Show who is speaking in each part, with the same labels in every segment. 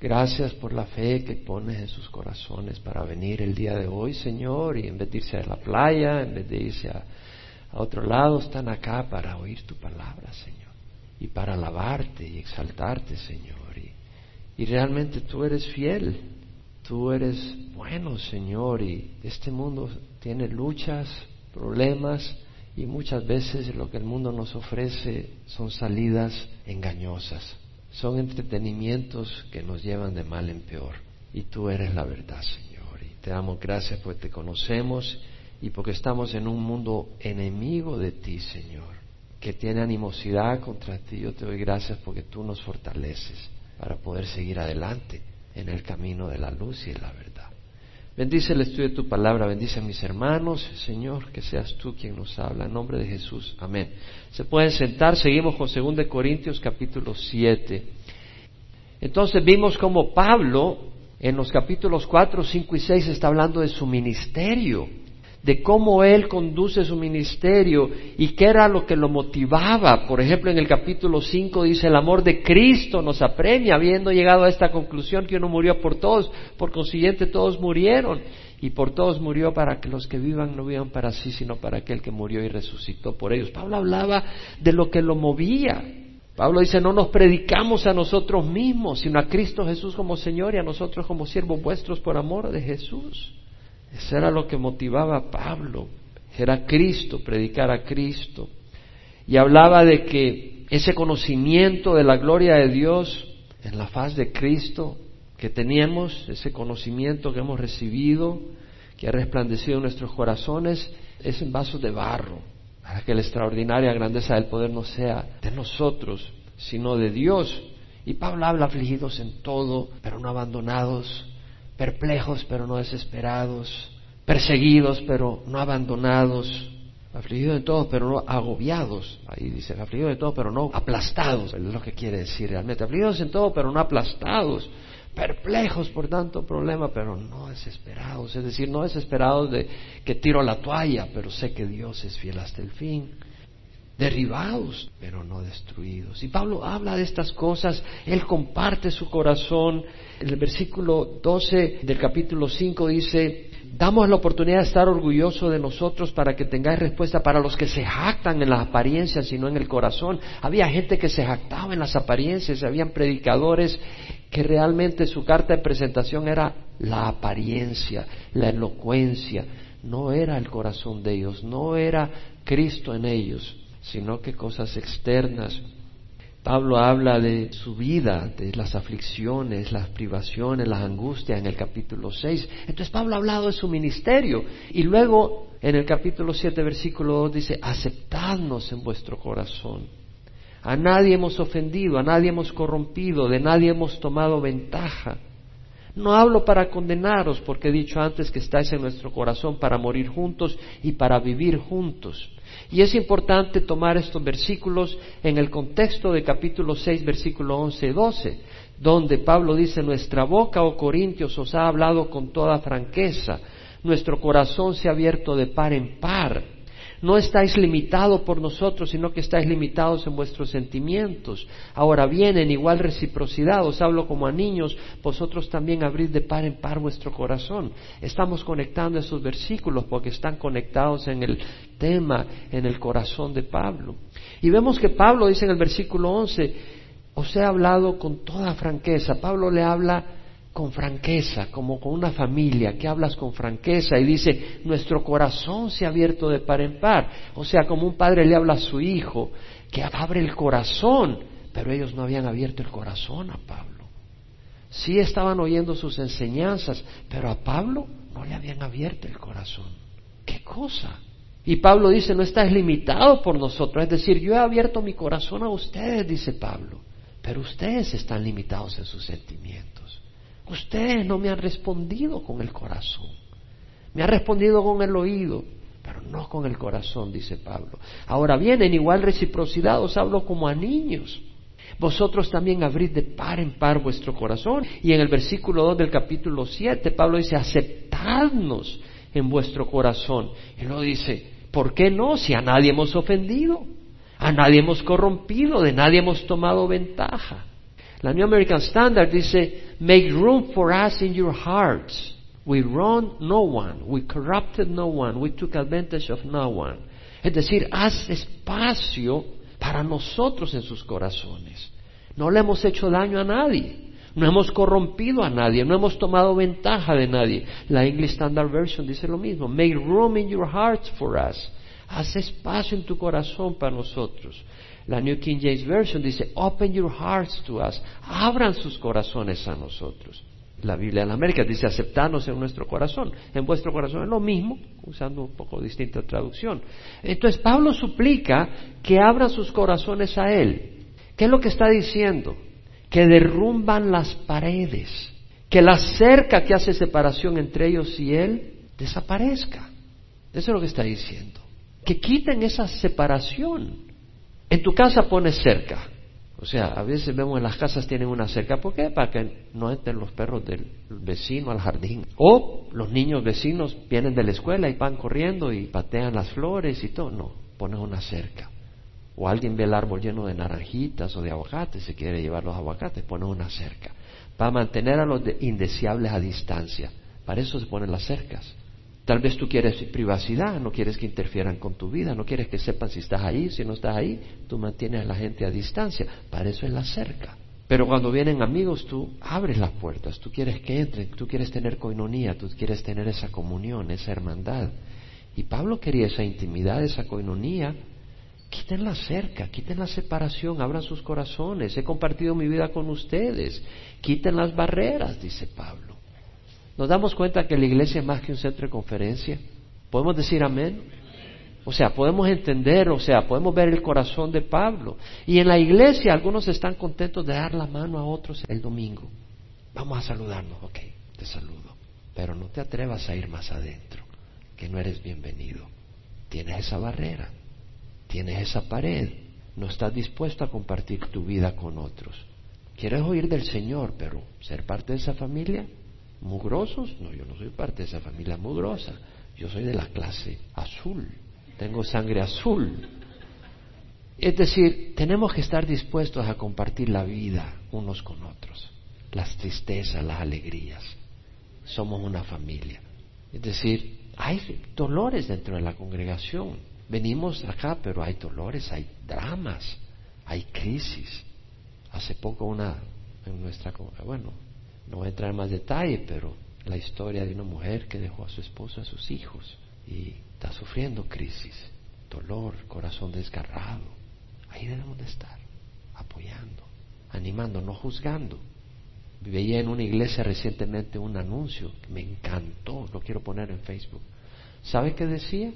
Speaker 1: Gracias por la fe que pones en sus corazones para venir el día de hoy, Señor, y en vez de irse a la playa, en vez de irse a, otro lado, están acá para oír tu palabra, Señor, y para alabarte y exaltarte, Señor. Y, y realmente tú eres fiel, tú eres bueno, Señor, y este mundo tiene luchas, problemas, y muchas veces lo que el mundo nos ofrece son salidas engañosas son entretenimientos que nos llevan de mal en peor. Y tú eres la verdad, Señor. Y te damos gracias porque te conocemos y porque estamos en un mundo enemigo de ti, Señor, que tiene animosidad contra ti. Yo te doy gracias porque tú nos fortaleces para poder seguir adelante en el camino de la luz y de la verdad. Bendice el estudio de tu palabra, bendice a mis hermanos, Señor, que seas tú quien nos habla. En nombre de Jesús, amén. Se pueden sentar, seguimos con 2 Corintios capítulo 7. Entonces vimos como Pablo en los capítulos 4, 5 y 6 está hablando de su ministerio de cómo él conduce su ministerio y qué era lo que lo motivaba. Por ejemplo, en el capítulo 5 dice, el amor de Cristo nos apremia, habiendo llegado a esta conclusión que uno murió por todos, por consiguiente todos murieron, y por todos murió para que los que vivan no vivan para sí, sino para aquel que murió y resucitó por ellos. Pablo hablaba de lo que lo movía. Pablo dice, no nos predicamos a nosotros mismos, sino a Cristo Jesús como Señor y a nosotros como siervos vuestros por amor de Jesús. Eso era lo que motivaba a Pablo. Era Cristo, predicar a Cristo. Y hablaba de que ese conocimiento de la gloria de Dios en la faz de Cristo que teníamos, ese conocimiento que hemos recibido, que ha resplandecido en nuestros corazones, es en vasos de barro, para que la extraordinaria grandeza del poder no sea de nosotros, sino de Dios. Y Pablo habla afligidos en todo, pero no abandonados, perplejos pero no desesperados, perseguidos pero no abandonados, afligidos de todo pero no agobiados, ahí dice, afligidos de todo pero no aplastados, es lo que quiere decir realmente, afligidos en todo pero no aplastados, perplejos por tanto problema pero no desesperados, es decir, no desesperados de que tiro la toalla, pero sé que Dios es fiel hasta el fin derribados, pero no destruidos. Y Pablo habla de estas cosas, él comparte su corazón. El versículo 12 del capítulo 5 dice, damos la oportunidad de estar orgulloso de nosotros para que tengáis respuesta para los que se jactan en las apariencias y no en el corazón. Había gente que se jactaba en las apariencias, habían predicadores que realmente su carta de presentación era la apariencia, la elocuencia, no era el corazón de ellos, no era Cristo en ellos sino que cosas externas. Pablo habla de su vida, de las aflicciones, las privaciones, las angustias en el capítulo 6. Entonces Pablo ha hablado de su ministerio y luego en el capítulo 7, versículo 2 dice, aceptadnos en vuestro corazón. A nadie hemos ofendido, a nadie hemos corrompido, de nadie hemos tomado ventaja. No hablo para condenaros, porque he dicho antes que estáis en nuestro corazón para morir juntos y para vivir juntos. Y es importante tomar estos versículos en el contexto de capítulo 6, versículo 11 y 12, donde Pablo dice, nuestra boca, oh Corintios, os ha hablado con toda franqueza, nuestro corazón se ha abierto de par en par no estáis limitados por nosotros, sino que estáis limitados en vuestros sentimientos. Ahora bien, en igual reciprocidad, os hablo como a niños, vosotros también abrid de par en par vuestro corazón. Estamos conectando esos versículos porque están conectados en el tema, en el corazón de Pablo. Y vemos que Pablo dice en el versículo 11, os he hablado con toda franqueza. Pablo le habla con franqueza, como con una familia, que hablas con franqueza y dice, nuestro corazón se ha abierto de par en par. O sea, como un padre le habla a su hijo, que abre el corazón, pero ellos no habían abierto el corazón a Pablo. Sí estaban oyendo sus enseñanzas, pero a Pablo no le habían abierto el corazón. ¿Qué cosa? Y Pablo dice, no estás limitado por nosotros. Es decir, yo he abierto mi corazón a ustedes, dice Pablo, pero ustedes están limitados en sus sentimientos. Ustedes no me han respondido con el corazón. Me han respondido con el oído, pero no con el corazón, dice Pablo. Ahora bien, en igual reciprocidad os hablo como a niños. Vosotros también abrid de par en par vuestro corazón. Y en el versículo 2 del capítulo 7, Pablo dice, aceptadnos en vuestro corazón. Y luego dice, ¿por qué no? Si a nadie hemos ofendido, a nadie hemos corrompido, de nadie hemos tomado ventaja. La New American Standard dice, make room for us in your hearts. We wronged no one, we corrupted no one, we took advantage of no one. Es decir, haz espacio para nosotros en sus corazones. No le hemos hecho daño a nadie, no hemos corrompido a nadie, no hemos tomado ventaja de nadie. La English Standard Version dice lo mismo, make room in your hearts for us. Haz espacio en tu corazón para nosotros. La New King James Version dice, open your hearts to us. Abran sus corazones a nosotros. La Biblia de la América dice aceptarnos en nuestro corazón. En vuestro corazón es lo mismo, usando un poco distinta traducción. Entonces Pablo suplica que abran sus corazones a Él. ¿Qué es lo que está diciendo? Que derrumban las paredes, que la cerca que hace separación entre ellos y Él desaparezca. Eso es lo que está diciendo. Que quiten esa separación. En tu casa pones cerca, o sea, a veces vemos en las casas tienen una cerca. ¿Por qué? Para que no entren los perros del vecino al jardín. O los niños vecinos vienen de la escuela y van corriendo y patean las flores y todo. No, pones una cerca. O alguien ve el árbol lleno de naranjitas o de aguacates, se quiere llevar los aguacates, pones una cerca. Para mantener a los indeseables a distancia. Para eso se ponen las cercas. Tal vez tú quieres privacidad, no quieres que interfieran con tu vida, no quieres que sepan si estás ahí, si no estás ahí, tú mantienes a la gente a distancia, para eso es la cerca. Pero cuando vienen amigos, tú abres las puertas, tú quieres que entren, tú quieres tener coinonía, tú quieres tener esa comunión, esa hermandad. Y Pablo quería esa intimidad, esa coinonía. Quiten la cerca, quiten la separación, abran sus corazones. He compartido mi vida con ustedes. Quiten las barreras, dice Pablo. ¿Nos damos cuenta que la iglesia es más que un centro de conferencia? ¿Podemos decir amén? O sea, podemos entender, o sea, podemos ver el corazón de Pablo. Y en la iglesia algunos están contentos de dar la mano a otros el domingo. Vamos a saludarnos, ok, te saludo. Pero no te atrevas a ir más adentro, que no eres bienvenido. Tienes esa barrera, tienes esa pared, no estás dispuesto a compartir tu vida con otros. Quieres oír del Señor, pero ser parte de esa familia, ¿Mugrosos? No, yo no soy parte de esa familia mugrosa. Yo soy de la clase azul. Tengo sangre azul. Es decir, tenemos que estar dispuestos a compartir la vida unos con otros. Las tristezas, las alegrías. Somos una familia. Es decir, hay dolores dentro de la congregación. Venimos acá, pero hay dolores, hay dramas, hay crisis. Hace poco una en nuestra bueno, no voy a entrar en más detalle, pero la historia de una mujer que dejó a su esposo, a sus hijos, y está sufriendo crisis, dolor, corazón desgarrado. Ahí debemos de estar, apoyando, animando, no juzgando. Veía en una iglesia recientemente un anuncio que me encantó, lo quiero poner en Facebook. ¿Sabe qué decía?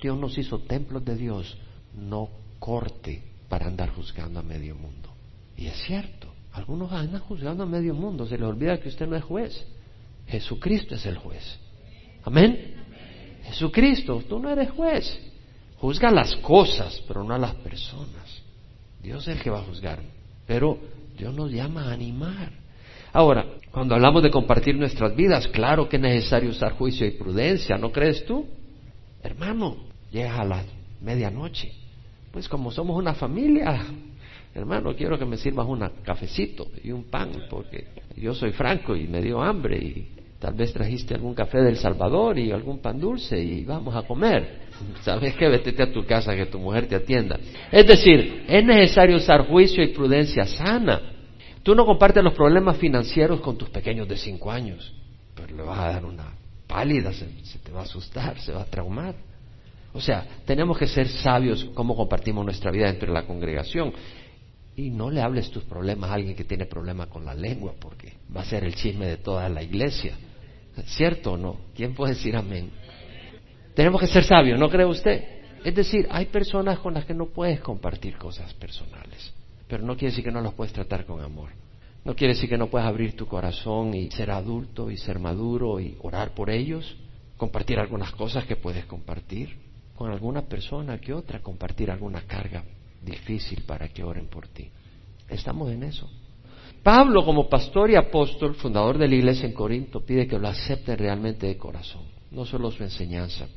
Speaker 1: Dios nos hizo templos de Dios, no corte para andar juzgando a medio mundo. Y es cierto. Algunos andan juzgando a medio mundo, se les olvida que usted no es juez. Jesucristo es el juez. Amén. Jesucristo, tú no eres juez. Juzga las cosas, pero no a las personas. Dios es el que va a juzgar. Pero Dios nos llama a animar. Ahora, cuando hablamos de compartir nuestras vidas, claro que es necesario usar juicio y prudencia, ¿no crees tú? Hermano, llega a la medianoche. Pues como somos una familia, hermano, quiero que me sirvas un cafecito y un pan, porque yo soy franco y me dio hambre y tal vez trajiste algún café del Salvador y algún pan dulce y vamos a comer. ¿Sabes qué? Vete a tu casa que tu mujer te atienda. Es decir, es necesario usar juicio y prudencia sana. Tú no compartes los problemas financieros con tus pequeños de cinco años, pero le vas a dar una pálida, se, te va a asustar, se va a traumar. O sea, tenemos que ser sabios cómo compartimos nuestra vida dentro de la congregación. Y no le hables tus problemas a alguien que tiene problemas con la lengua, porque va a ser el chisme de toda la iglesia. ¿Cierto o no? ¿Quién puede decir amén? Tenemos que ser sabios, ¿no cree usted? Es decir, hay personas con las que no puedes compartir cosas personales, pero no quiere decir que no las puedes tratar con amor. No quiere decir que no puedes abrir tu corazón y ser adulto y ser maduro y orar por ellos, compartir algunas cosas que puedes compartir con alguna persona que otra, compartir alguna carga difícil para que oren por ti. Estamos en eso. Pablo, como pastor y apóstol, fundador de la iglesia en Corinto, pide que lo acepten realmente de corazón, no solo su enseñanza,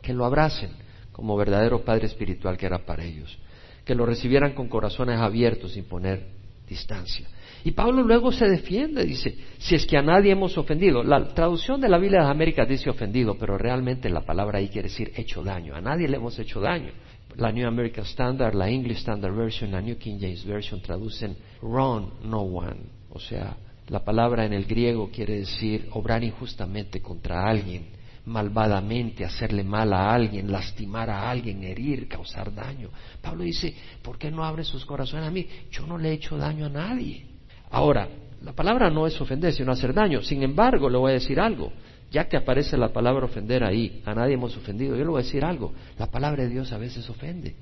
Speaker 1: que lo abracen como verdadero padre espiritual que era para ellos, que lo recibieran con corazones abiertos sin poner distancia. Y Pablo luego se defiende, dice, si es que a nadie hemos ofendido. La traducción de la Biblia de las Américas dice ofendido, pero realmente la palabra ahí quiere decir hecho daño. A nadie le hemos hecho daño. La New American Standard, la English Standard Version, la New King James Version traducen wrong no one. O sea, la palabra en el griego quiere decir obrar injustamente contra alguien, malvadamente, hacerle mal a alguien, lastimar a alguien, herir, causar daño. Pablo dice, ¿por qué no abre sus corazones a mí? Yo no le he hecho daño a nadie. Ahora, la palabra no es ofender, sino hacer daño. Sin embargo, le voy a decir algo. Ya que aparece la palabra ofender ahí, a nadie hemos ofendido, yo le voy a decir algo. La palabra de Dios a veces ofende.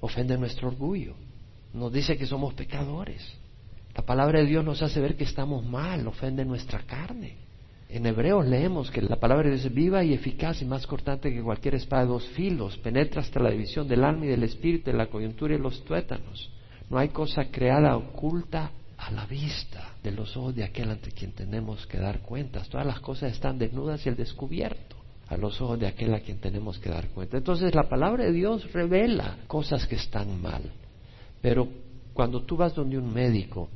Speaker 1: Ofende nuestro orgullo. Nos dice que somos pecadores. La palabra de Dios nos hace ver que estamos mal, ofende nuestra carne. En Hebreos leemos que la palabra de Dios es viva y eficaz y más cortante que cualquier espada de dos filos, penetra hasta la división del alma y del espíritu, de la coyuntura y los tuétanos. No hay cosa creada oculta a la vista de los ojos de aquel ante quien tenemos que dar cuentas. Todas las cosas están desnudas y el descubierto a los ojos de aquel a quien tenemos que dar cuenta. Entonces la palabra de Dios revela cosas que están mal. Pero cuando tú vas donde un médico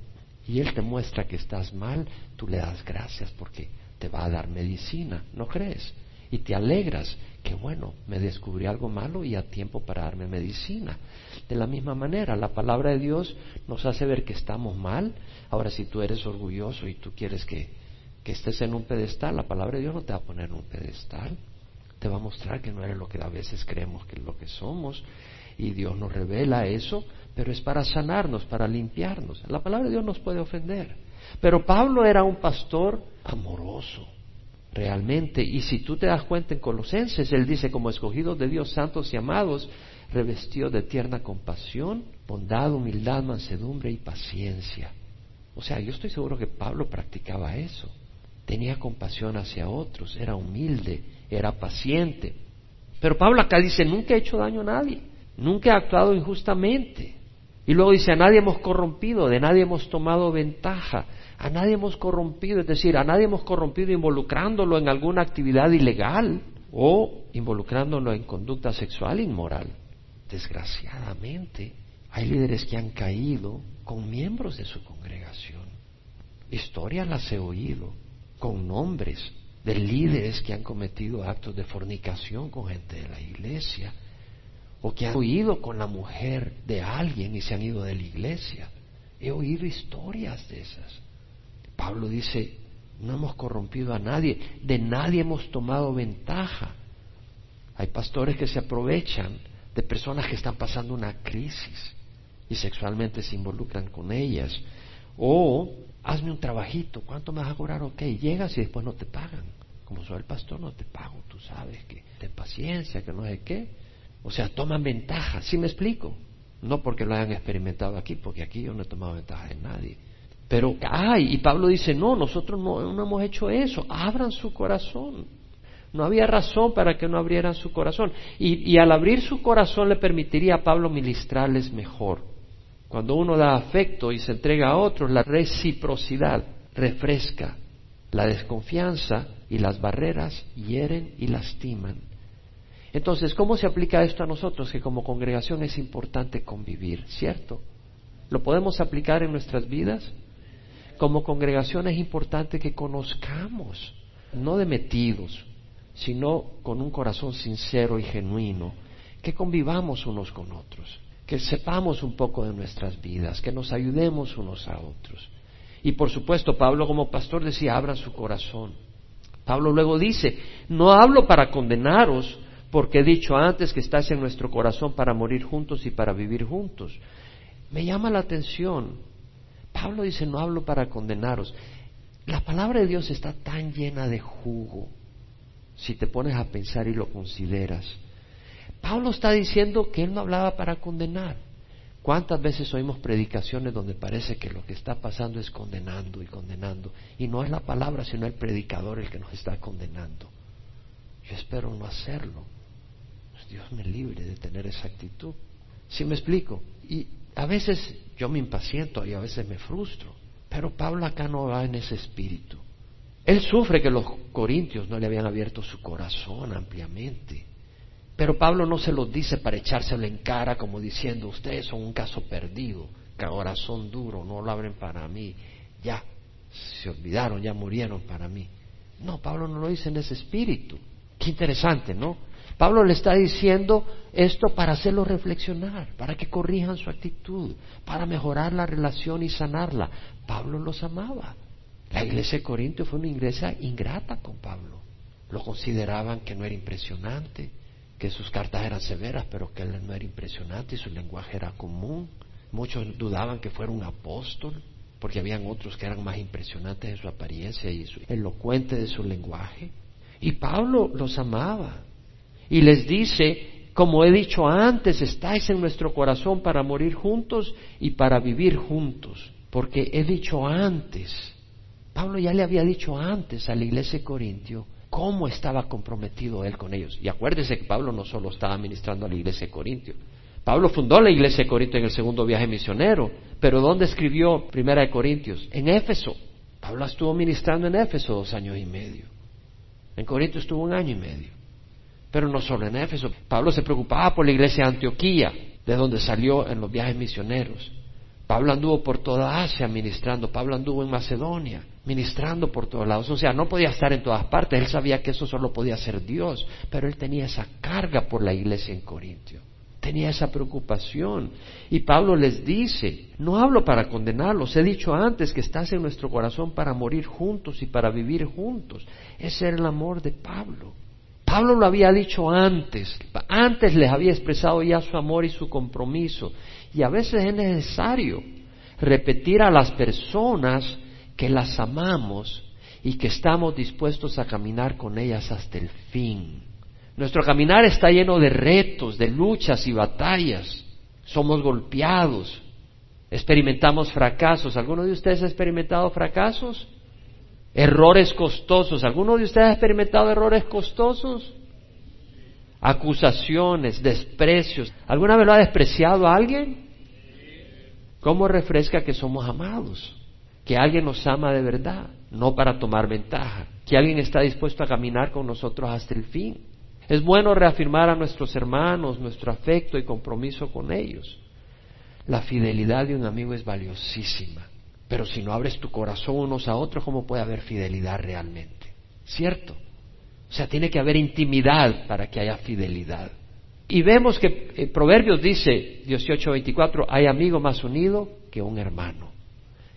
Speaker 1: y él te muestra que estás mal, tú le das gracias porque te va a dar medicina, ¿no crees? Y te alegras que bueno, me descubrí algo malo y a tiempo para darme medicina. De la misma manera, la palabra de Dios nos hace ver que estamos mal. Ahora, si tú eres orgulloso y tú quieres que, que estés en un pedestal, la palabra de Dios no te va a poner en un pedestal. Te va a mostrar que no eres lo que a veces creemos que es lo que somos. Y Dios nos revela eso, pero es para sanarnos, para limpiarnos. La palabra de Dios nos puede ofender. Pero Pablo era un pastor amoroso realmente. Y si tú te das cuenta en Colosenses, él dice, como escogidos de Dios, santos y amados, revestido de tierna compasión, bondad, humildad, mansedumbre y paciencia. O sea, yo estoy seguro que Pablo practicaba eso. Tenía compasión hacia otros, era humilde, era paciente. Pero Pablo acá dice, nunca he hecho daño a nadie, nunca he actuado injustamente. Y luego dice, a nadie hemos corrompido, de nadie hemos tomado ventaja, a nadie hemos corrompido, es decir, a nadie hemos corrompido involucrándolo en alguna actividad ilegal o involucrándolo en conducta sexual inmoral. Desgraciadamente, hay líderes que han caído con miembros de su congregación. Historias las he oído con nombres de líderes que han cometido actos de fornicación con gente de la iglesia o que han oído con la mujer de alguien y se han ido de la iglesia. He oído historias de esas. Pablo dice, no hemos corrompido a nadie, de nadie hemos tomado ventaja. Hay pastores que se aprovechan de personas que están pasando una crisis y sexualmente se involucran con ellas. O hazme un trabajito, ¿cuánto me vas a cobrar? Ok, llegas y después no te pagan. Como soy el pastor, no te pago, tú sabes que ten paciencia, que no sé qué. O sea, toman ventaja, ¿sí me explico? No porque lo hayan experimentado aquí, porque aquí yo no he tomado ventaja de nadie. Pero, ay, y Pablo dice, no, nosotros no, hemos hecho eso, abran su corazón. No había razón para que no abrieran su corazón. Y, y, al abrir su corazón le permitiría a Pablo ministrarles mejor. Cuando uno da afecto y se entrega a otros, la reciprocidad refresca. La desconfianza y las barreras hieren y lastiman. Entonces, ¿cómo se aplica esto a nosotros? Que como congregación es importante convivir, ¿cierto? ¿Lo podemos aplicar en nuestras vidas? como congregación es importante que conozcamos, no de metidos, sino con un corazón sincero y genuino, que convivamos unos con otros, que sepamos un poco de nuestras vidas, que nos ayudemos unos a otros. Y por supuesto, Pablo como pastor decía, abra su corazón. Pablo luego dice, no hablo para condenaros, porque he dicho antes que estás en nuestro corazón para morir juntos y para vivir juntos. Me llama la atención Pablo dice, no hablo para condenaros. La palabra de Dios está tan llena de jugo, si te pones a pensar y lo consideras. Pablo está diciendo que él no hablaba para condenar. ¿Cuántas veces oímos predicaciones donde parece que lo que está pasando es condenando y condenando? Y no es la palabra, sino el predicador el que nos está condenando. Yo espero no hacerlo. Dios me libre de tener esa actitud. ¿Sí me explico? Y a veces yo me impaciento y a veces me frustro, pero Pablo acá no va en ese espíritu. Él sufre que los corintios no le habían abierto su corazón ampliamente. Pero Pablo no se los dice para echárselo en cara como diciendo, ustedes son un caso perdido. corazón duro, no lo abren para mí, ya se olvidaron, ya murieron para mí. No, Pablo no lo dice en ese espíritu. Qué interesante, ¿no? Pablo le está diciendo esto para hacerlo reflexionar, para que corrijan su actitud, para mejorar la relación y sanarla. Pablo los amaba. La iglesia de Corinto fue una iglesia ingrata con Pablo. Lo consideraban que no era impresionante, que sus cartas eran severas, pero que él no era impresionante y su lenguaje era común. Muchos dudaban que fuera un apóstol, porque habían otros que eran más impresionantes en su apariencia y su elocuente de su lenguaje. Y Pablo los amaba y les dice, como he dicho antes, estáis en nuestro corazón para morir juntos y para vivir juntos, porque he dicho antes, Pablo ya le había dicho antes a la iglesia de Corintio cómo estaba comprometido él con ellos. Y acuérdese que Pablo no solo estaba ministrando a la iglesia de Corintio, Pablo fundó la iglesia de Corintio en el segundo viaje misionero, pero ¿dónde escribió Primera de Corintios? En Éfeso. Pablo estuvo ministrando en Éfeso dos años y medio. En Corinto estuvo un año y medio. Pero no solo en Éfeso. Pablo se preocupaba por la iglesia de Antioquía, de donde salió en los viajes misioneros. Pablo anduvo por toda Asia ministrando. Pablo anduvo en Macedonia ministrando por todos lados. O sea, no podía estar en todas partes. Él sabía que eso solo podía ser Dios. Pero él tenía esa carga por la iglesia en Corintio. Tenía esa preocupación. Y Pablo les dice, no hablo para condenarlos, he dicho antes que estás en nuestro corazón para morir juntos y para vivir juntos. Ese era el amor de Pablo. Pablo lo había dicho antes, antes les había expresado ya su amor y su compromiso. Y a veces es necesario repetir a las personas que las amamos y que estamos dispuestos a caminar con ellas hasta el fin. Nuestro caminar está lleno de retos, de luchas y batallas. Somos golpeados, experimentamos fracasos. ¿Alguno de ustedes ha experimentado fracasos? Errores costosos. ¿Alguno de ustedes ha experimentado errores costosos? Acusaciones, desprecios. ¿Alguna vez lo ha despreciado a alguien? ¿Cómo refresca que somos amados? Que alguien nos ama de verdad, no para tomar ventaja. Que alguien está dispuesto a caminar con nosotros hasta el fin. Es bueno reafirmar a nuestros hermanos nuestro afecto y compromiso con ellos. La fidelidad de un amigo es valiosísima. Pero si no abres tu corazón unos a otros, ¿cómo puede haber fidelidad realmente? ¿Cierto? O sea, tiene que haber intimidad para que haya fidelidad. Y vemos que en Proverbios dice 18:24, hay amigo más unido que un hermano.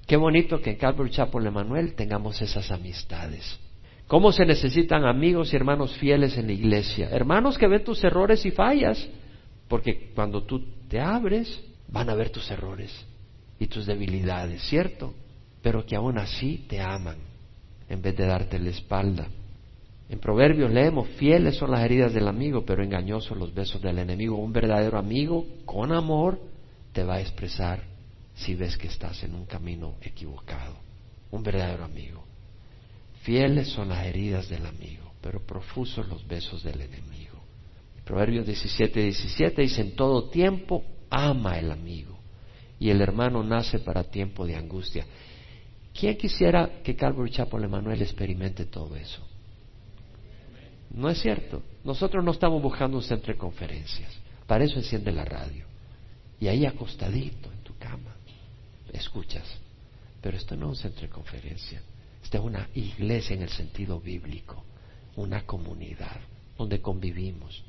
Speaker 1: Qué bonito que en Calvary Chapel Emanuel tengamos esas amistades. ¿Cómo se necesitan amigos y hermanos fieles en la iglesia? Hermanos que ven tus errores y fallas, porque cuando tú te abres, van a ver tus errores y tus debilidades, ¿cierto? Pero que aún así te aman en vez de darte la espalda. En Proverbios leemos, fieles son las heridas del amigo, pero engañosos los besos del enemigo. Un verdadero amigo con amor te va a expresar si ves que estás en un camino equivocado. Un verdadero amigo. Fieles son las heridas del amigo, pero profusos los besos del enemigo. Proverbios 17, 17 dice, en todo tiempo ama el amigo y el hermano nace para tiempo de angustia. ¿Quién quisiera que Calvary Chapel Emanuel experimente todo eso? No es cierto. Nosotros no estamos buscando un centro de conferencias. Para eso enciende la radio. Y ahí acostadito en tu cama, escuchas. Pero esto no es un centro de conferencia. Esta es una iglesia en el sentido bíblico, una comunidad donde convivimos.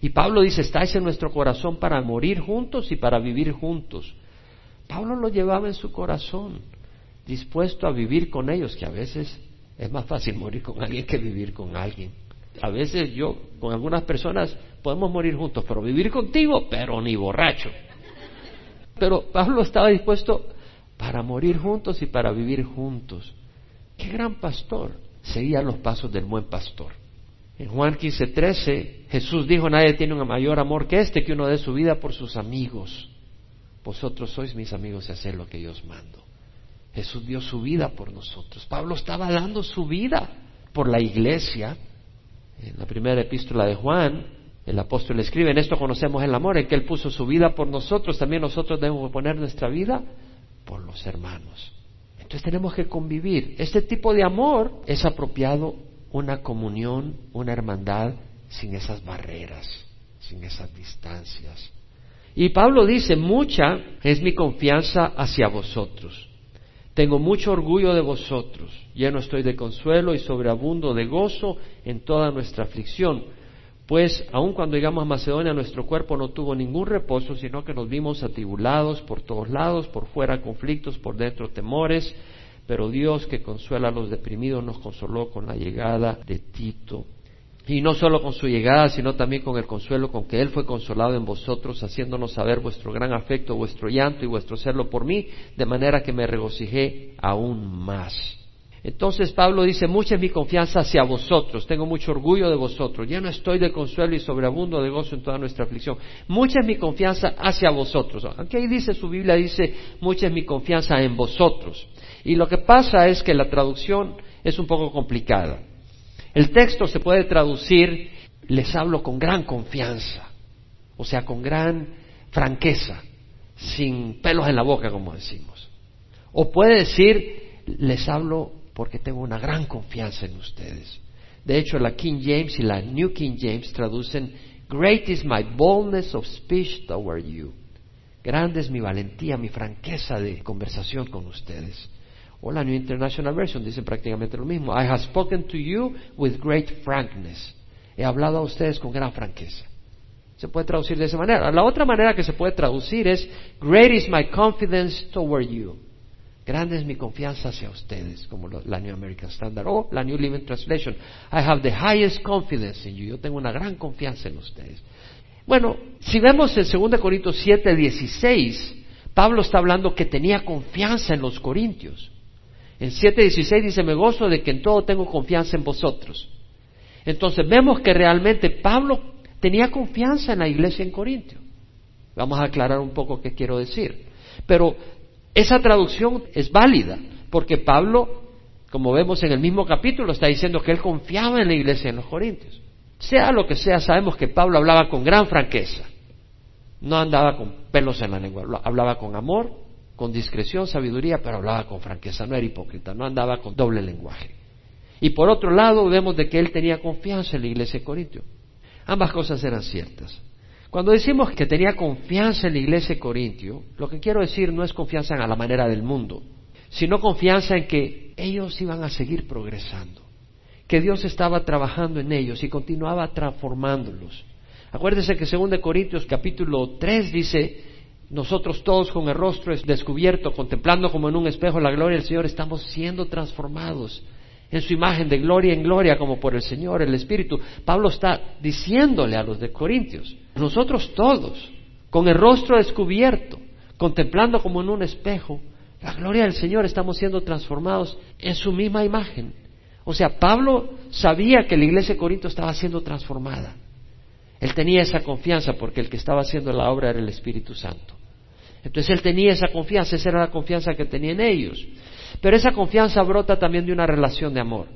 Speaker 1: Y Pablo dice, estáis en nuestro corazón para morir juntos y para vivir juntos. Pablo lo llevaba en su corazón, dispuesto a vivir con ellos, que a veces es más fácil morir con alguien que vivir con alguien. A veces yo, con algunas personas, podemos morir juntos, pero vivir contigo, pero ni borracho. Pero Pablo estaba dispuesto para morir juntos y para vivir juntos. Qué gran pastor. Seguía los pasos del buen pastor. En Juan 15:13 Jesús dijo, nadie tiene un mayor amor que este, que uno dé su vida por sus amigos. Vosotros sois mis amigos y haced lo que yo os mando. Jesús dio su vida por nosotros. Pablo estaba dando su vida por la iglesia. En la primera epístola de Juan, el apóstol escribe, en esto conocemos el amor, en que Él puso su vida por nosotros, también nosotros debemos poner nuestra vida por los hermanos. Entonces tenemos que convivir. Este tipo de amor es apropiado una comunión, una hermandad sin esas barreras, sin esas distancias. Y Pablo dice, mucha es mi confianza hacia vosotros. Tengo mucho orgullo de vosotros, lleno estoy de consuelo y sobreabundo de gozo en toda nuestra aflicción. Pues aun cuando llegamos a Macedonia nuestro cuerpo no tuvo ningún reposo, sino que nos vimos atribulados por todos lados, por fuera conflictos, por dentro temores, pero Dios que consuela a los deprimidos nos consoló con la llegada de Tito. Y no solo con su llegada, sino también con el consuelo con que Él fue consolado en vosotros, haciéndonos saber vuestro gran afecto, vuestro llanto y vuestro celo por mí, de manera que me regocijé aún más. Entonces Pablo dice, mucha es mi confianza hacia vosotros, tengo mucho orgullo de vosotros, ya no estoy de consuelo y sobreabundo de gozo en toda nuestra aflicción. Mucha es mi confianza hacia vosotros. Aquí ahí dice su Biblia, dice, mucha es mi confianza en vosotros. Y lo que pasa es que la traducción es un poco complicada. El texto se puede traducir, les hablo con gran confianza, o sea, con gran franqueza, sin pelos en la boca, como decimos. O puede decir, les hablo porque tengo una gran confianza en ustedes. De hecho, la King James y la New King James traducen, Great is my boldness of speech toward you. Grande es mi valentía, mi franqueza de conversación con ustedes. O la New International Version dice prácticamente lo mismo. I have spoken to you with great frankness. He hablado a ustedes con gran franqueza. Se puede traducir de esa manera. La otra manera que se puede traducir es Great is my confidence toward you. Grande es mi confianza hacia ustedes, como la New American Standard o la New Living Translation. I have the highest confidence in you. Yo tengo una gran confianza en ustedes. Bueno, si vemos en 2 Corintios 7, 16, Pablo está hablando que tenía confianza en los corintios. En 7.16 dice, me gozo de que en todo tengo confianza en vosotros. Entonces vemos que realmente Pablo tenía confianza en la iglesia en Corintio. Vamos a aclarar un poco qué quiero decir. Pero esa traducción es válida, porque Pablo, como vemos en el mismo capítulo, está diciendo que él confiaba en la iglesia en los Corintios. Sea lo que sea, sabemos que Pablo hablaba con gran franqueza. No andaba con pelos en la lengua, hablaba con amor, con discreción, sabiduría, pero hablaba con franqueza, no era hipócrita, no andaba con doble lenguaje. Y por otro lado, vemos de que él tenía confianza en la iglesia de Corintio. Ambas cosas eran ciertas. Cuando decimos que tenía confianza en la iglesia de Corintio, lo que quiero decir no es confianza a la manera del mundo, sino confianza en que ellos iban a seguir progresando, que Dios estaba trabajando en ellos y continuaba transformándolos. Acuérdense que según de Corintios capítulo 3 dice nosotros todos con el rostro descubierto, contemplando como en un espejo la gloria del Señor, estamos siendo transformados en su imagen de gloria en gloria como por el Señor, el Espíritu. Pablo está diciéndole a los de Corintios, nosotros todos, con el rostro descubierto, contemplando como en un espejo, la gloria del Señor, estamos siendo transformados en su misma imagen. O sea, Pablo sabía que la iglesia de Corinto estaba siendo transformada. Él tenía esa confianza porque el que estaba haciendo la obra era el Espíritu Santo. Entonces él tenía esa confianza, esa era la confianza que tenía en ellos. Pero esa confianza brota también de una relación de amor.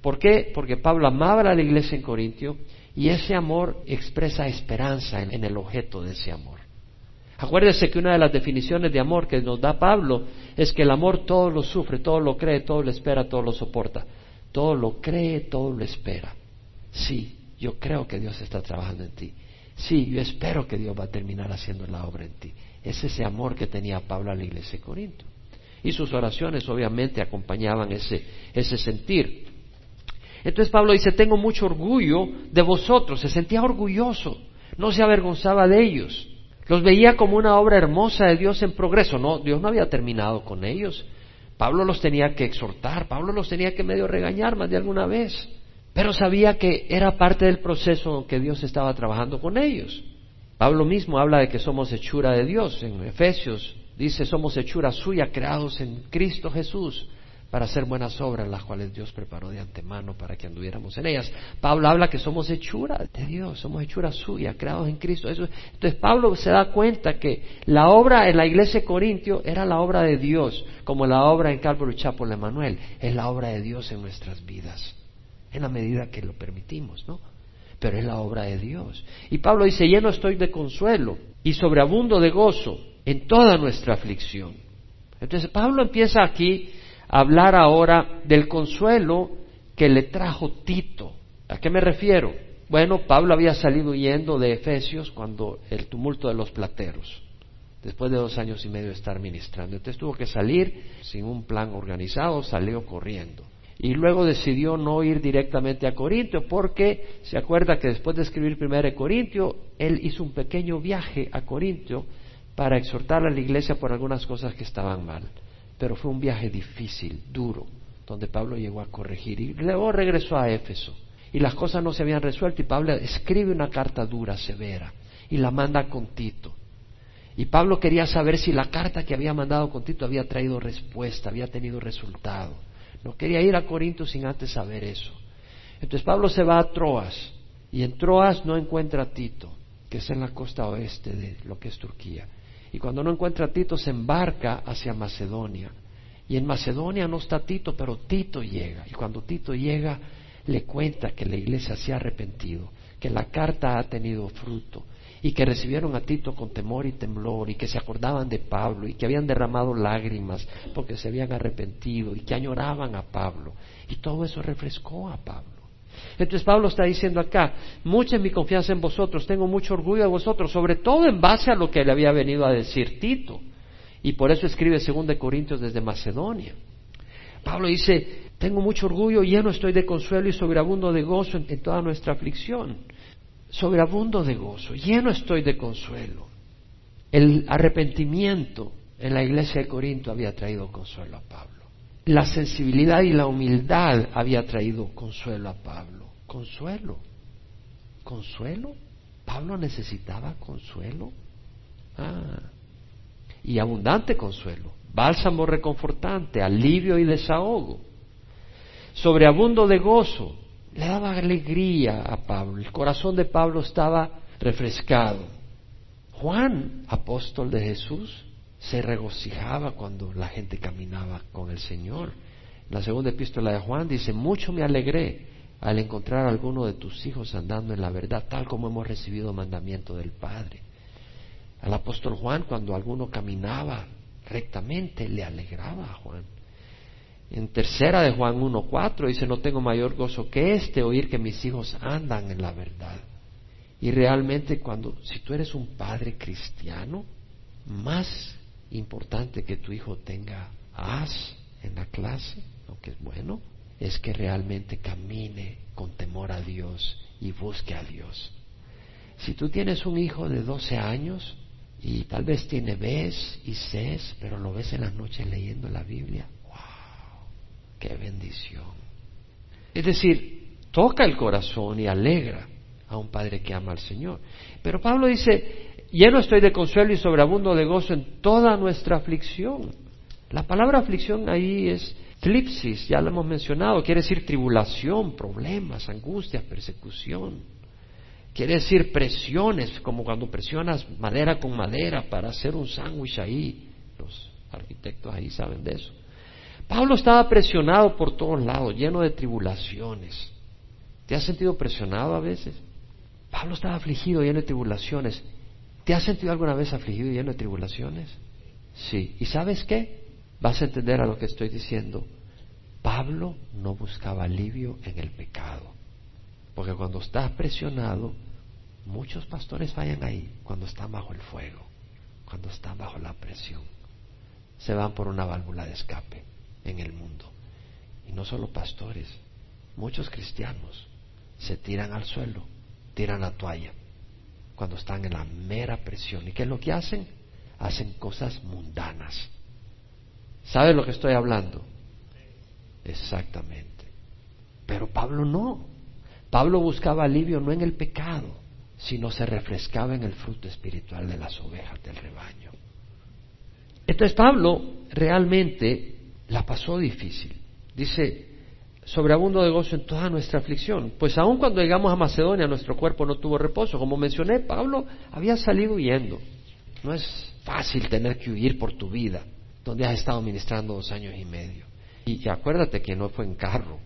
Speaker 1: ¿Por qué? Porque Pablo amaba a la iglesia en Corintio y ese amor expresa esperanza en, el objeto de ese amor. Acuérdese que una de las definiciones de amor que nos da Pablo es que el amor todo lo sufre, todo lo cree, todo lo espera, todo lo soporta. Todo lo cree, todo lo espera. Sí, yo creo que Dios está trabajando en ti. Sí, yo espero que Dios va a terminar haciendo la obra en ti. Es ese amor que tenía Pablo a la iglesia de Corinto. Y sus oraciones obviamente acompañaban ese, ese sentir. Entonces Pablo dice, tengo mucho orgullo de vosotros. Se sentía orgulloso. No se avergonzaba de ellos. Los veía como una obra hermosa de Dios en progreso. No, Dios no había terminado con ellos. Pablo los tenía que exhortar. Pablo los tenía que medio regañar más de alguna vez. Pero sabía que era parte del proceso que Dios estaba trabajando con ellos. Pablo mismo habla de que somos hechura de Dios. En Efesios dice, somos hechura suya, creados en Cristo Jesús para hacer buenas obras, las cuales Dios preparó de antemano para que anduviéramos en ellas. Pablo habla que somos hechura de Dios, somos hechura suya, creados en Cristo. entonces Pablo se da cuenta que la obra en la iglesia de Corintio era la obra de Dios, como la obra en Calvary Chapel Emanuel, es la obra de Dios en nuestras vidas, en la medida que lo permitimos, ¿no? pero es la obra de Dios. Y Pablo dice, lleno estoy de consuelo y sobreabundo de gozo en toda nuestra aflicción. Entonces Pablo empieza aquí a hablar ahora del consuelo que le trajo Tito. ¿A qué me refiero? Bueno, Pablo había salido huyendo de Efesios cuando el tumulto de los plateros, después de dos años y medio de estar ministrando. Entonces tuvo que salir sin un plan organizado, salió corriendo. Y luego decidió no ir directamente a Corintio porque se acuerda que después de escribir primero Corintio, él hizo un pequeño viaje a Corintio para exhortar a la iglesia por algunas cosas que estaban mal. Pero fue un viaje difícil, duro, donde Pablo llegó a corregir. Y luego regresó a Éfeso y las cosas no se habían resuelto y Pablo escribe una carta dura, severa, y la manda con Tito. Y Pablo quería saber si la carta que había mandado con Tito había traído respuesta, había tenido resultado. No quería ir a Corinto sin antes saber eso. Entonces Pablo se va a Troas y en Troas no encuentra a Tito, que es en la costa oeste de lo que es Turquía. Y cuando no encuentra a Tito se embarca hacia Macedonia. Y en Macedonia no está Tito, pero Tito llega. Y cuando Tito llega, le cuenta que la iglesia se ha arrepentido, que la carta ha tenido fruto y que recibieron a Tito con temor y temblor y que se acordaban de Pablo y que habían derramado lágrimas porque se habían arrepentido y que añoraban a Pablo. Y todo eso refrescó a Pablo. Entonces Pablo está diciendo acá, mucha es mi confianza en vosotros, tengo mucho orgullo de vosotros, sobre todo en base a lo que le había venido a decir Tito. Y por eso escribe 2 Corintios desde Macedonia. Pablo dice, tengo mucho orgullo, lleno estoy de consuelo y sobreabundo de gozo en, toda nuestra aflicción. Sobreabundo de gozo, lleno estoy de consuelo. El arrepentimiento en la iglesia de Corinto había traído consuelo a Pablo. La sensibilidad y la humildad había traído consuelo a Pablo. Consuelo. Consuelo. Pablo necesitaba consuelo. Ah. Y abundante consuelo. Bálsamo reconfortante, alivio y desahogo sobreabundo de gozo, le daba alegría a Pablo. El corazón de Pablo estaba refrescado. Juan, apóstol de Jesús, se regocijaba cuando la gente caminaba con el Señor. En la segunda epístola de Juan dice, mucho me alegré al encontrar a alguno de tus hijos andando en la verdad, tal como hemos recibido mandamiento del Padre. Al apóstol Juan, cuando alguno caminaba rectamente, le alegraba a Juan. En tercera de Juan 1.4 dice, no tengo mayor gozo que este, oír que mis hijos andan en la verdad. Y realmente cuando, si tú eres un padre cristiano, más importante que tu hijo tenga as en la clase, aunque es bueno, es que realmente camine con temor a Dios y busque a Dios. Si tú tienes un hijo de 12 años y tal vez tiene ves y ses, pero lo ves en las noches leyendo la Biblia, qué bendición. Es decir, toca el corazón y alegra a un padre que ama al Señor. Pero Pablo dice, lleno estoy de consuelo y sobreabundo de gozo en toda nuestra aflicción. La palabra aflicción ahí es flipsis, ya lo hemos mencionado, quiere decir tribulación, problemas, angustias, persecución. Quiere decir presiones, como cuando presionas madera con madera para hacer un sándwich ahí. Los arquitectos ahí saben de eso. Pablo estaba presionado por todos lados, lleno de tribulaciones. ¿Te has sentido presionado a veces? Pablo estaba afligido, lleno de tribulaciones. ¿Te has sentido alguna vez afligido y lleno de tribulaciones? Sí. ¿Y sabes qué? Vas a entender a lo que estoy diciendo. Pablo no buscaba alivio en el pecado. Porque cuando estás presionado, muchos pastores vayan ahí cuando están bajo el fuego, cuando están bajo la presión. Se van por una válvula de escape en el mundo. Y no solo pastores, muchos cristianos se tiran al suelo, tiran la toalla cuando están en la mera presión. ¿Y qué es lo que hacen? Hacen cosas mundanas. ¿Sabes lo que estoy hablando? Exactamente. Pero Pablo no. Pablo buscaba alivio no en el pecado, sino se refrescaba en el fruto espiritual de las ovejas del rebaño. Entonces Pablo realmente la pasó difícil. Dice, sobreabundo de gozo en toda nuestra aflicción. Pues aun cuando llegamos a Macedonia, nuestro cuerpo no tuvo reposo. Como mencioné, Pablo había salido huyendo. No es fácil tener que huir por tu vida, donde has estado ministrando dos años y medio. Y, acuérdate que no fue en carro,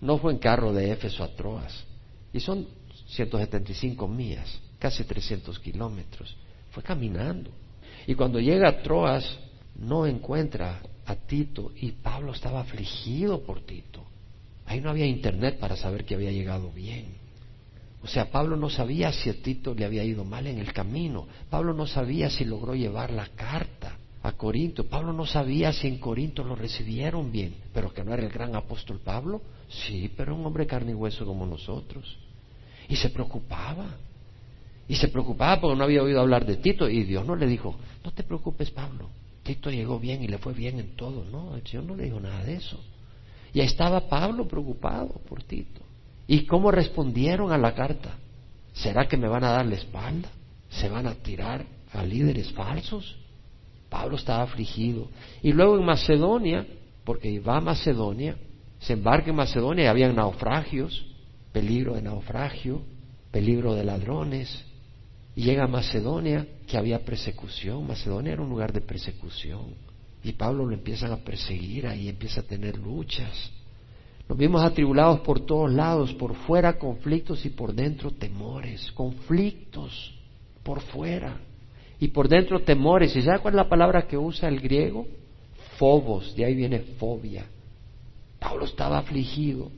Speaker 1: no fue en carro de Éfeso a Troas. Y son 175 millas, casi 300 kilómetros. Fue caminando. Y cuando llega a Troas, no encuentra a Tito y Pablo estaba afligido por Tito. Ahí no había internet para saber que había llegado bien. O sea, Pablo no sabía si a Tito le había ido mal en el camino. Pablo no sabía si logró llevar la carta a Corinto. Pablo no sabía si en Corinto lo recibieron bien, pero que no era el gran apóstol Pablo. Sí, pero un hombre carne y hueso como nosotros. Y se preocupaba. Y se preocupaba porque no había oído hablar de Tito. Y Dios no le dijo, no te preocupes Pablo, Tito llegó bien y le fue bien en todo. No, el Señor no le dijo nada de eso. Y estaba Pablo preocupado por Tito. ¿Y cómo respondieron a la carta? ¿Será que me van a dar la espalda? ¿Se van a tirar a líderes falsos? Pablo estaba afligido. Y luego en Macedonia, porque va a Macedonia, se embarca en Macedonia y había naufragios, peligro de naufragio, peligro de ladrones. Y llega a Macedonia, que había persecución. Macedonia era un lugar de persecución. Y Pablo lo empiezan a perseguir, ahí empieza a tener luchas. Nos vimos atribulados por todos lados, por fuera conflictos y por dentro temores, conflictos por fuera y por dentro temores. ¿Y sabe cuál es la palabra que usa el griego? Fobos, de ahí viene fobia. Pablo estaba afligido,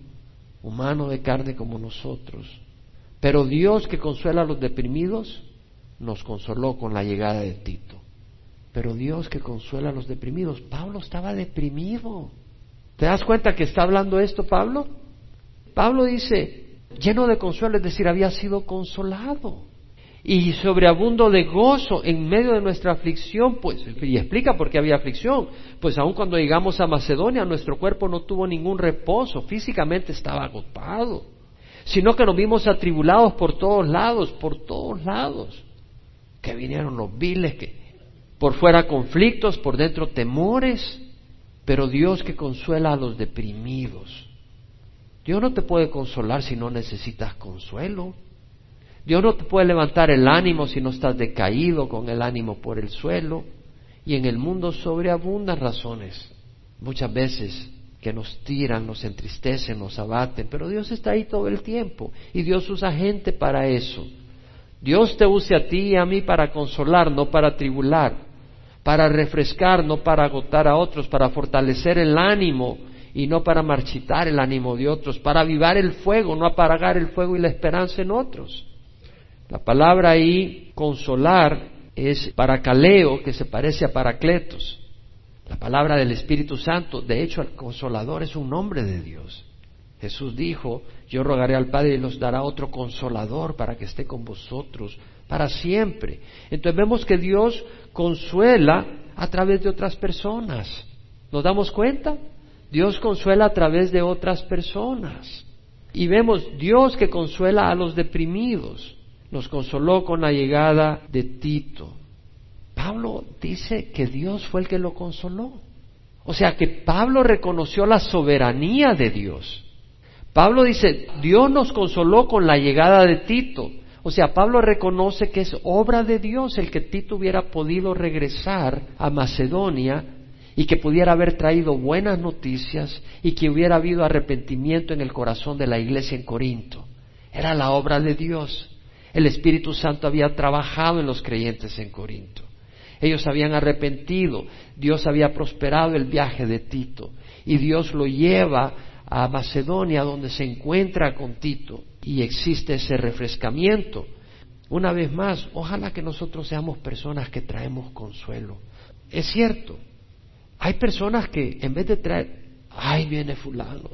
Speaker 1: humano de carne como nosotros. Pero Dios que consuela a los deprimidos, nos consoló con la llegada de Tito. Pero Dios que consuela a los deprimidos, Pablo estaba deprimido. ¿Te das cuenta que está hablando esto Pablo? Pablo dice, lleno de consuelo, es decir, había sido consolado y sobreabundo de gozo en medio de nuestra aflicción, pues, y explica por qué había aflicción, pues aun cuando llegamos a Macedonia, nuestro cuerpo no tuvo ningún reposo, físicamente estaba agotado, sino que nos vimos atribulados por todos lados, por todos lados, que vinieron los viles, que por fuera conflictos, por dentro temores, pero Dios que consuela a los deprimidos. Dios no te puede consolar si no necesitas consuelo. Dios no te puede levantar el ánimo si no estás decaído con el ánimo por el suelo. Y en el mundo sobreabundan razones, muchas veces que nos tiran, nos entristecen, nos abaten, pero Dios está ahí todo el tiempo y Dios usa gente para eso. Dios te use a ti y a mí para consolar, no para tribular, para refrescar, no para agotar a otros, para fortalecer el ánimo y no para marchitar el ánimo de otros, para avivar el fuego, no apagar el fuego y la esperanza en otros. La palabra ahí, consolar, es paracaleo, que se parece a paracletos. La palabra del Espíritu Santo, de hecho, el consolador es un nombre de Dios. Jesús dijo, yo rogaré al Padre y nos dará otro consolador para que esté con vosotros para siempre. Entonces vemos que Dios consuela a través de otras personas. ¿Nos damos cuenta? Dios consuela a través de otras personas. Y vemos Dios que consuela a los deprimidos nos consoló con la llegada de Tito. Pablo dice que Dios fue el que lo consoló. O sea que Pablo reconoció la soberanía de Dios. Pablo dice, Dios nos consoló con la llegada de Tito. O sea, Pablo reconoce que es obra de Dios el que Tito hubiera podido regresar a Macedonia y que pudiera haber traído buenas noticias y que hubiera habido arrepentimiento en el corazón de la iglesia en Corinto. Era la obra de Dios. El Espíritu Santo había trabajado en los creyentes en Corinto. Ellos habían arrepentido, Dios había prosperado el viaje de Tito y Dios lo lleva a Macedonia donde se encuentra con Tito y existe ese refrescamiento. Una vez más, ojalá que nosotros seamos personas que traemos consuelo. Es cierto, hay personas que en vez de traer, ay, viene fulano,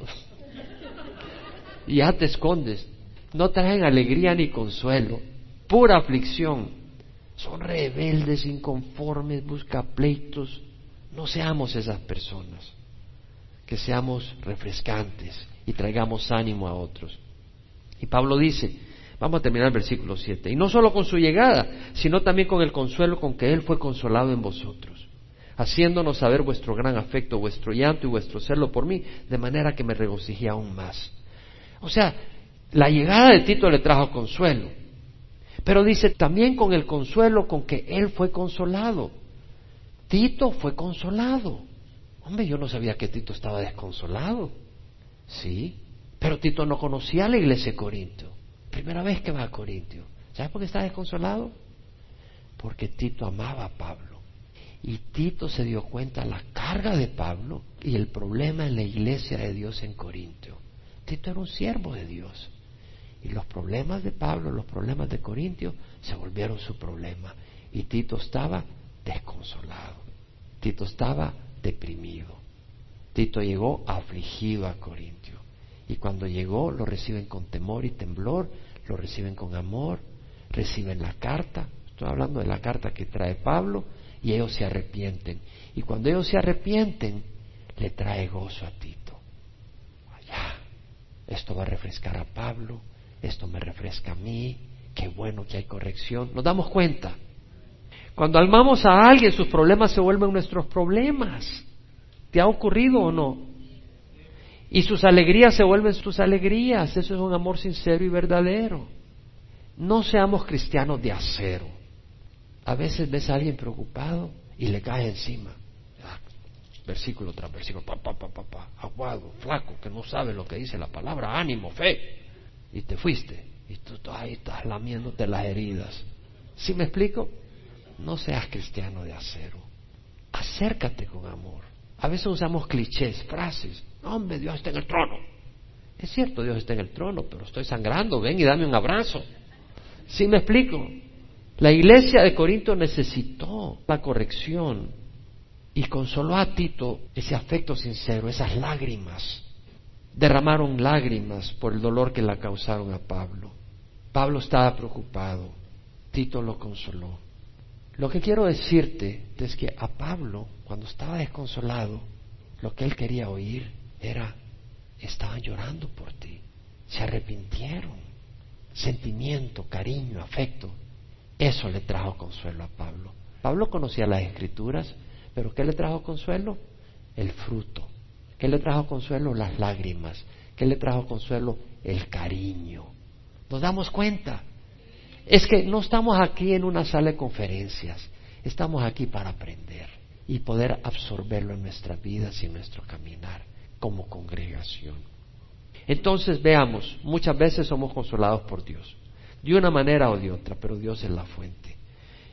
Speaker 1: y ya te escondes, no traen alegría ni consuelo, pura aflicción. Son rebeldes, inconformes, busca pleitos. No seamos esas personas. Que seamos refrescantes y traigamos ánimo a otros. Y Pablo dice, vamos a terminar el versículo 7, y no solo con su llegada, sino también con el consuelo con que Él fue consolado en vosotros, haciéndonos saber vuestro gran afecto, vuestro llanto y vuestro celo por mí, de manera que me regocijé aún más. O sea, la llegada de Tito le trajo consuelo. Pero dice también con el consuelo con que él fue consolado. Tito fue consolado. Hombre, yo no sabía que Tito estaba desconsolado. Sí, pero Tito no conocía a la iglesia de Corinto. Primera vez que va a Corintio. ¿Sabes por qué está desconsolado? Porque Tito amaba a Pablo. Y Tito se dio cuenta de la carga de Pablo y el problema en la iglesia de Dios en Corinto. Tito era un siervo de Dios. Y los problemas de Pablo, los problemas de Corintio, se volvieron su problema. Y Tito estaba desconsolado. Tito estaba deprimido. Tito llegó afligido a Corintio. Y cuando llegó lo reciben con temor y temblor, lo reciben con amor, reciben la carta. Estoy hablando de la carta que trae Pablo y ellos se arrepienten. Y cuando ellos se arrepienten, le trae gozo a Tito. Allá, esto va a refrescar a Pablo, esto me refresca a mí, qué bueno que hay corrección. Nos damos cuenta. Cuando amamos a alguien, sus problemas se vuelven nuestros problemas. ¿Te ha ocurrido o no? Y sus alegrías se vuelven sus alegrías. Eso es un amor sincero y verdadero. No seamos cristianos de acero. A veces ves a alguien preocupado y le cae encima. Ah, versículo tras versículo, pa, pa, pa, aguado, flaco, que no sabe lo que dice la palabra, ánimo, fe. Y te fuiste. Y tú ahí estás lamiéndote las heridas. ¿Sí me explico? No seas cristiano de acero. Acércate con amor. A veces usamos clichés, frases. hombre, Dios está en el trono. Es cierto, Dios está en el trono, pero estoy sangrando. Ven y dame un abrazo. ¿Sí me explico? La iglesia de Corinto necesitó la corrección y consoló a Tito ese afecto sincero, esas lágrimas. Derramaron lágrimas por el dolor que le causaron a Pablo. Pablo estaba preocupado, Tito lo consoló. Lo que quiero decirte es que a Pablo, cuando estaba desconsolado, lo que él quería oír era, estaban llorando por ti, se arrepintieron, sentimiento, cariño, afecto. Eso le trajo consuelo a Pablo. Pablo conocía las escrituras, pero ¿qué le trajo consuelo? El fruto. ¿Qué le trajo consuelo? Las lágrimas. ¿Qué le trajo consuelo? El cariño. ¿Nos damos cuenta? Es que no estamos aquí en una sala de conferencias, estamos aquí para aprender y poder absorberlo en nuestras vidas y en nuestro caminar como congregación. Entonces veamos, muchas veces somos consolados por Dios, de una manera o de otra, pero Dios es la fuente.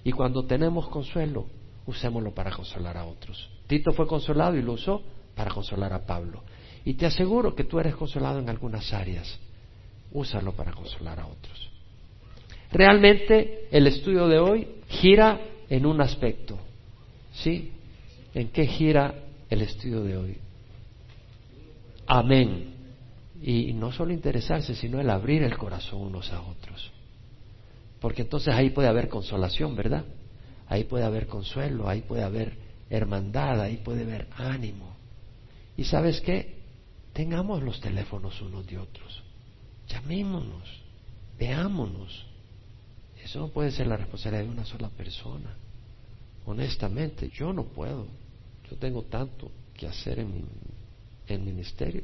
Speaker 1: Y cuando tenemos consuelo, usémoslo para consolar a otros. Tito fue consolado y lo usó para consolar a Pablo. Y te aseguro que tú eres consolado en algunas áreas. Úsalo para consolar a otros. Realmente el estudio de hoy gira en un aspecto. ¿Sí? ¿En qué gira el estudio de hoy? Amén. Y no solo interesarse, sino el abrir el corazón unos a otros. Porque entonces ahí puede haber consolación, ¿verdad? Ahí puede haber consuelo, ahí puede haber hermandad, ahí puede haber ánimo. Y sabes qué? Tengamos los teléfonos unos de otros. Llamémonos, veámonos eso no puede ser la responsabilidad de una sola persona. Honestamente, yo no puedo. Yo tengo tanto que hacer en mi en ministerio.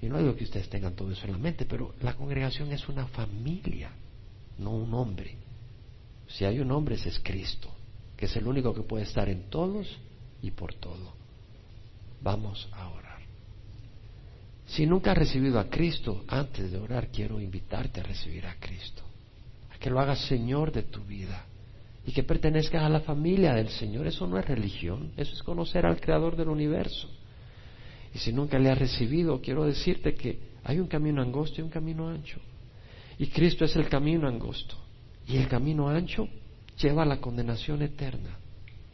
Speaker 1: Y no digo que ustedes tengan todo eso en la mente, pero la congregación es una familia, no un hombre. Si hay un hombre, ese es Cristo, que es el único que puede estar en todos y por todo. Vamos a orar. Si nunca has recibido a Cristo, antes de orar quiero invitarte a recibir a Cristo que lo hagas Señor de tu vida y que pertenezcas a la familia del Señor. Eso no es religión, eso es conocer al Creador del universo. Y si nunca le has recibido, quiero decirte que hay un camino angosto y un camino ancho. Y Cristo es el camino angosto. Y el camino ancho lleva a la condenación eterna.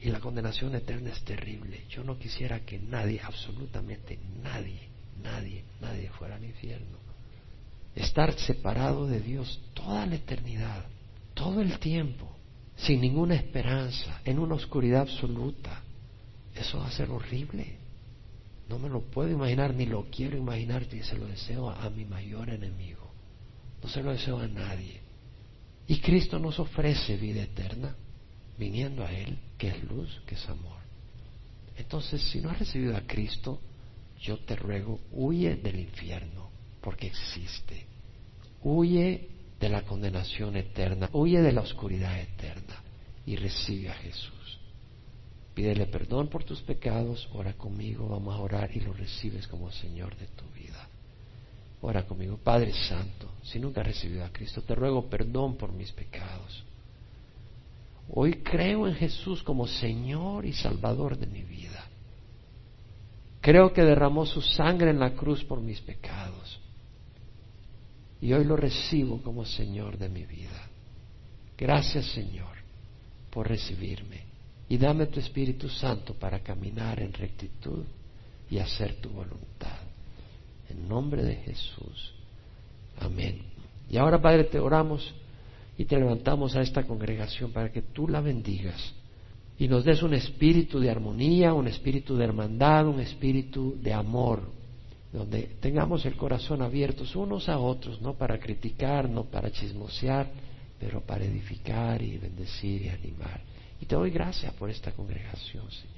Speaker 1: Y la condenación eterna es terrible. Yo no quisiera que nadie, absolutamente nadie, nadie, nadie fuera al infierno estar separado de Dios toda la eternidad, todo el tiempo, sin ninguna esperanza, en una oscuridad absoluta, eso va a ser horrible. No me lo puedo imaginar ni lo quiero imaginar y se lo deseo a, mi mayor enemigo. No se lo deseo a nadie. Y Cristo nos ofrece vida eterna, viniendo a Él, que es luz, que es amor. Entonces, si no has recibido a Cristo, yo te ruego, huye del infierno porque existe. Huye de la condenación eterna, huye de la oscuridad eterna y recibe a Jesús. Pídele perdón por tus pecados, ora conmigo, vamos a orar y lo recibes como Señor de tu vida. Ora conmigo, Padre Santo, si nunca has recibido a Cristo, te ruego perdón por mis pecados. Hoy creo en Jesús como Señor y Salvador de mi vida. Creo que derramó su sangre en la cruz por mis pecados y hoy lo recibo como Señor de mi vida. Gracias Señor por recibirme y dame tu Espíritu Santo para caminar en rectitud y hacer tu voluntad. En nombre de Jesús. Amén. Y ahora, Padre, te oramos y te levantamos a esta congregación para que tú la bendigas y nos des un espíritu de armonía, un espíritu de hermandad, un espíritu de amor, donde tengamos el corazón abiertos unos a otros, no para criticar, no para chismosear, pero para edificar y bendecir y animar. Y te doy gracias por esta congregación, Señor.